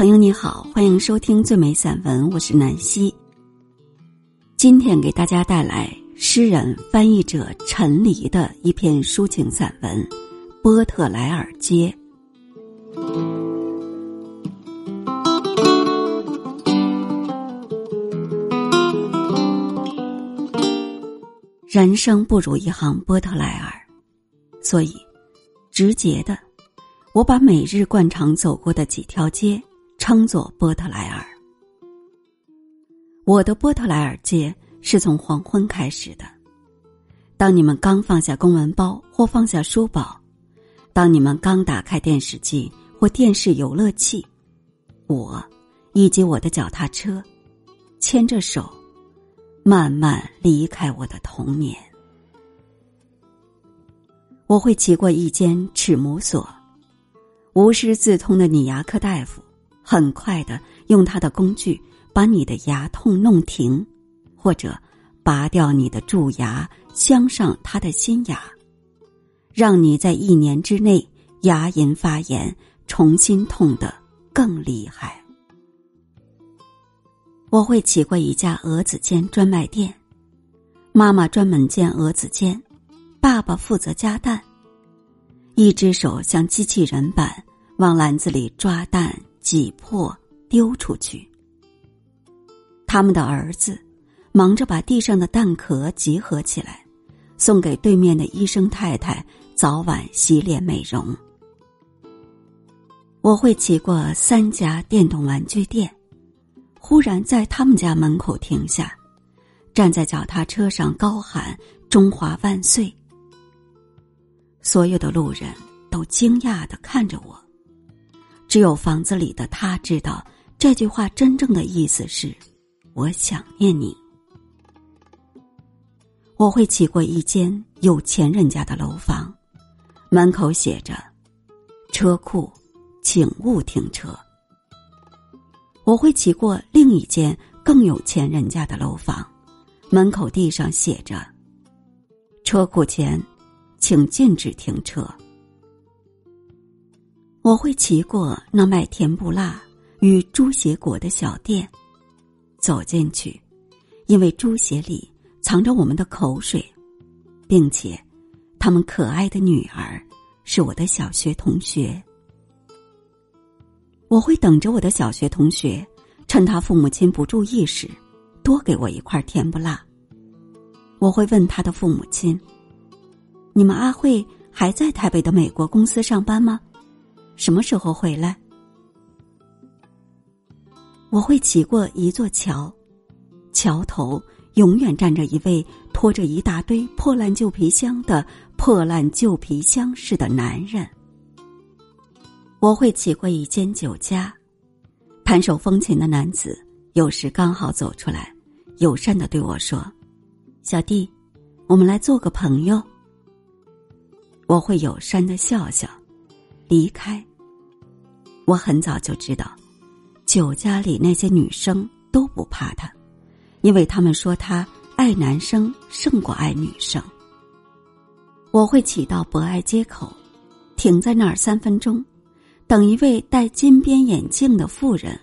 朋友你好，欢迎收听最美散文，我是南希。今天给大家带来诗人、翻译者陈黎的一篇抒情散文《波特莱尔街》。人生不如一行波特莱尔，所以直接的，我把每日惯常走过的几条街。称作波特莱尔。我的波特莱尔街是从黄昏开始的。当你们刚放下公文包或放下书包，当你们刚打开电视机或电视游乐器，我以及我的脚踏车，牵着手，慢慢离开我的童年。我会骑过一间齿模所，无师自通的尼亚克大夫。很快的，用他的工具把你的牙痛弄停，或者拔掉你的蛀牙，镶上他的新牙，让你在一年之内牙龈发炎，重新痛得更厉害。我会起过一家鹅子煎专卖店，妈妈专门煎鹅子煎，爸爸负责加蛋，一只手像机器人般往篮子里抓蛋。挤破，丢出去。他们的儿子忙着把地上的蛋壳集合起来，送给对面的医生太太早晚洗脸美容。我会骑过三家电动玩具店，忽然在他们家门口停下，站在脚踏车上高喊“中华万岁”。所有的路人都惊讶的看着我。只有房子里的他知道这句话真正的意思是：“我想念你。”我会骑过一间有钱人家的楼房，门口写着“车库，请勿停车”。我会骑过另一间更有钱人家的楼房，门口地上写着“车库前，请禁止停车”。我会骑过那卖甜不辣与猪血果的小店，走进去，因为猪血里藏着我们的口水，并且，他们可爱的女儿是我的小学同学。我会等着我的小学同学，趁他父母亲不注意时，多给我一块甜不辣。我会问他的父母亲：“你们阿慧还在台北的美国公司上班吗？”什么时候回来？我会骑过一座桥，桥头永远站着一位拖着一大堆破烂旧皮箱的破烂旧皮箱似的男人。我会骑过一间酒家，弹手风琴的男子有时刚好走出来，友善的对我说：“小弟，我们来做个朋友。”我会友善的笑笑，离开。我很早就知道，酒家里那些女生都不怕他，因为他们说他爱男生胜过爱女生。我会骑到博爱街口，停在那儿三分钟，等一位戴金边眼镜的妇人，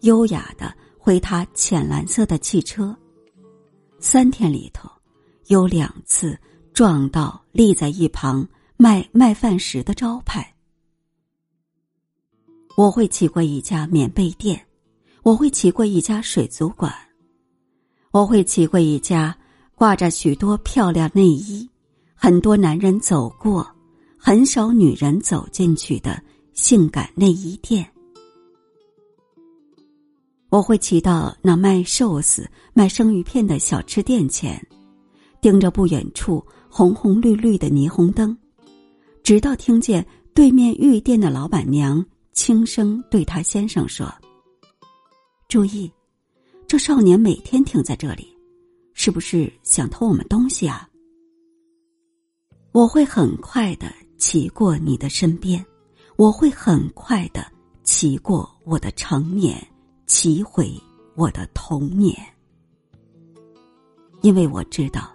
优雅的回他浅蓝色的汽车。三天里头，有两次撞到立在一旁卖卖饭食的招牌。我会骑过一家棉被店，我会骑过一家水族馆，我会骑过一家挂着许多漂亮内衣、很多男人走过、很少女人走进去的性感内衣店。我会骑到那卖寿司、卖生鱼片的小吃店前，盯着不远处红红绿绿的霓虹灯，直到听见对面玉店的老板娘。轻声对他先生说：“注意，这少年每天停在这里，是不是想偷我们东西啊？”我会很快的骑过你的身边，我会很快的骑过我的成年，骑回我的童年，因为我知道，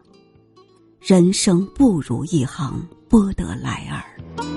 人生不如一行波德莱尔。